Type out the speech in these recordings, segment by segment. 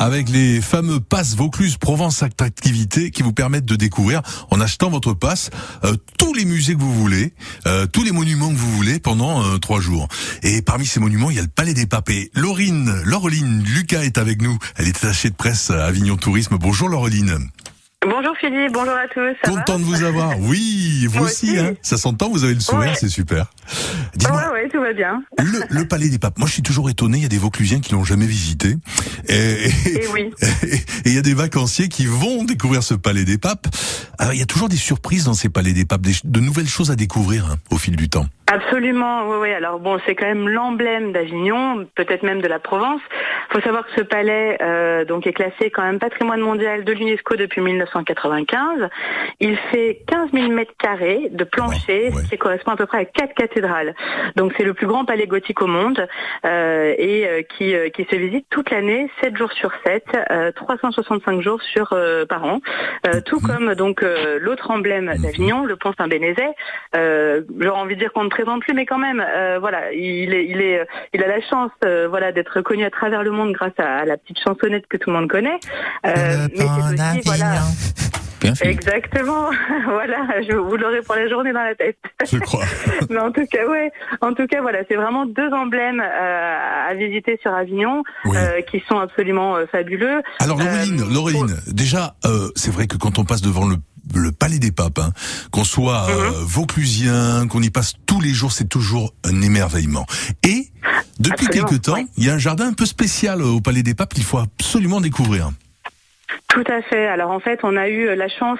avec les fameux passes Vaucluse Provence Attractivité qui vous permettent de découvrir en achetant votre passe euh, tous les musées que vous voulez, euh, tous les monuments que vous voulez pendant euh, trois jours. Et parmi ces monuments, il y a le Palais des Papes. Et Laurine, Laureline, Lucas est avec nous. Elle est attachée de presse à Avignon Tourisme. Bonjour Laureline. Bonjour Philippe, bonjour à tous. Ça Content de vous avoir. Oui, vous aussi. aussi. Hein ça s'entend, vous avez le sourire, Ouais. c'est super. va Dis-moi, Ouais, ouais, tout va bien. le, le Palais des Papes. Moi, je suis toujours étonné. Il y a des Vauclusiens qui l'ont jamais visité. Et, et- Et oui. Et il y a des vacanciers qui vont découvrir ce palais des papes. Alors, il y a toujours des surprises dans ces palais des papes, des- de nouvelles choses à découvrir hein, au fil du temps. Absolument, oui, oui. Alors bon, c'est quand même l'emblème d'Avignon, peut-être même de la Provence. Il faut savoir que ce palais euh, donc est classé quand même patrimoine mondial de l'UNESCO depuis 1995. Il fait 15 000 mètres carrés de plancher, Wow, ouais. ce qui correspond à peu près à quatre cathédrales. Donc c'est le plus grand palais gothique au monde euh, et euh, qui, euh, qui se visite toute l'année, 7 jours sur 7, euh, 365 jours sur par an. Tout Mhm. comme donc l'autre emblème d'Avignon, le pont Saint-Bénézet. J'aurais envie de dire qu'on ne présente plus, mais quand même, voilà, il est, il est, il a la chance, voilà, d'être connu à travers le monde grâce à, à la petite chansonnette que tout le monde connaît. Mais c'est aussi, voilà, Bien exactement, voilà, je, vous l'aurez pour la journée dans la tête. Je crois. Mais en tout cas, ouais, en tout cas, voilà, c'est vraiment deux emblèmes euh, à visiter sur Avignon Oui. euh, qui sont absolument euh, fabuleux. Alors, Laureline, Euh, Laureline, déjà, euh, c'est vrai que quand on passe devant le le palais des papes, hein, qu'on soit euh, Mhm. vauclusien, qu'on y passe tous les jours, c'est toujours un émerveillement. Et depuis Absolument, quelque temps, oui. il y a un jardin un peu spécial au palais des papes qu'il faut absolument découvrir. Tout à fait. Alors en fait, on a eu la chance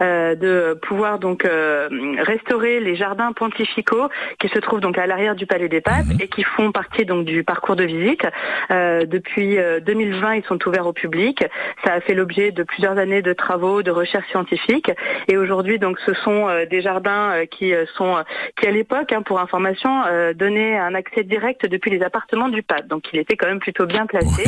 euh, de pouvoir donc euh, restaurer les jardins pontificaux qui se trouvent donc à l'arrière du Palais des Papes Mhm. et qui font partie donc du parcours de visite. Euh, depuis euh, 2020, ils sont ouverts au public. Ça a fait l'objet de plusieurs années de travaux, de recherches scientifiques et aujourd'hui donc ce sont euh, des jardins euh, qui euh, sont euh, qui à l'époque, hein, pour information, euh, donnaient un accès direct depuis les appartements du pape. Donc il était quand même plutôt bien placé.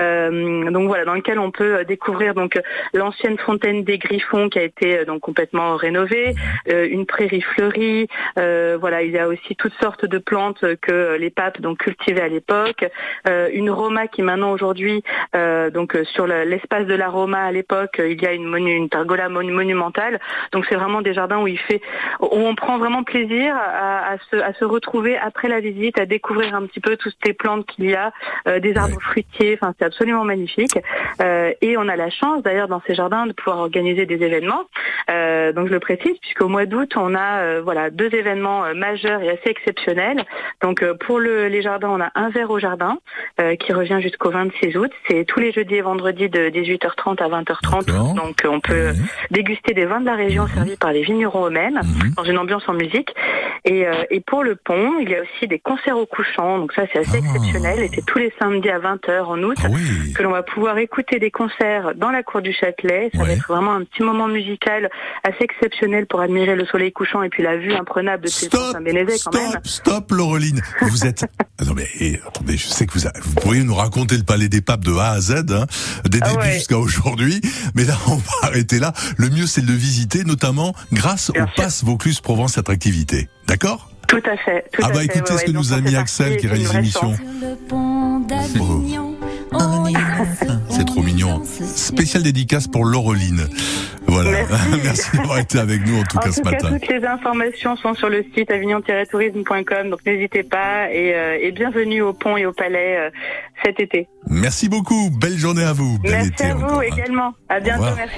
Euh, donc voilà, dans lequel on peut euh, découvrir donc euh, l'ancienne fontaine des Griffons qui a été euh, donc complètement rénovée, euh, une prairie fleurie. voilà, il y a aussi toutes sortes de plantes que les papes donc cultivaient à l'époque. Une Roma qui maintenant aujourd'hui donc sur le- l'espace de la Roma à l'époque, il y a une, monu- une pergola mon- monumentale. Donc c'est vraiment des jardins où il fait où on prend vraiment plaisir à, à se, à se retrouver après la visite, à découvrir un petit peu toutes les plantes qu'il y a, euh, des arbres fruitiers. Enfin, c'est absolument magnifique. Euh, et on a la chance d'ailleurs dans ces jardins de pouvoir organiser des événements. Euh, donc je le précise puisqu'au mois d'août on a euh, voilà deux événements euh, majeurs et assez exceptionnels. Donc pour le, les jardins on a un verre au jardin qui revient jusqu'au 26 août. C'est tous les jeudis et vendredis de 18h30 à 20h30. D'accord. Donc on peut déguster des vins de la région Mhm. servis par les vignerons eux-mêmes Mhm. dans une ambiance en musique. Et, et pour le pont, il y a aussi des concerts au couchant. Donc ça, c'est assez Ah. exceptionnel. Et c'est tous les samedis à 20h en août Ah oui. que l'on va pouvoir écouter des concerts dans la cour du Châtelet. Ça va être vraiment un petit moment musical assez exceptionnel pour admirer le soleil couchant et puis la vue imprenable de ces Stop, Saint-Bénézet quand même. stop, stop, Laureline. Vous êtes. Ah non mais eh, attendez, je sais que vous, a- vous pourriez nous raconter le palais des papes de A à Z, hein, des Ah débuts ouais. jusqu'à aujourd'hui, mais là on va arrêter là. Le mieux c'est de le visiter, notamment grâce Bien au sûr. pass Vaucluse Provence Attractivité. D'accord? Tout à fait. Tout Ah à bah fait, écoutez ouais, ce que nous a mis Axel qui réalise l'émission. C'est trop mignon. Spéciale dédicace pour Laureline. Voilà. Merci. Merci d'avoir été avec nous en tout En cas tout ce cas, matin. toutes les informations sont sur le site avignon-tourisme.com, donc n'hésitez pas et, euh, et bienvenue au pont et au palais euh, cet été. Merci beaucoup. Belle journée à vous. Merci été à vous encore, également. À bientôt, merci.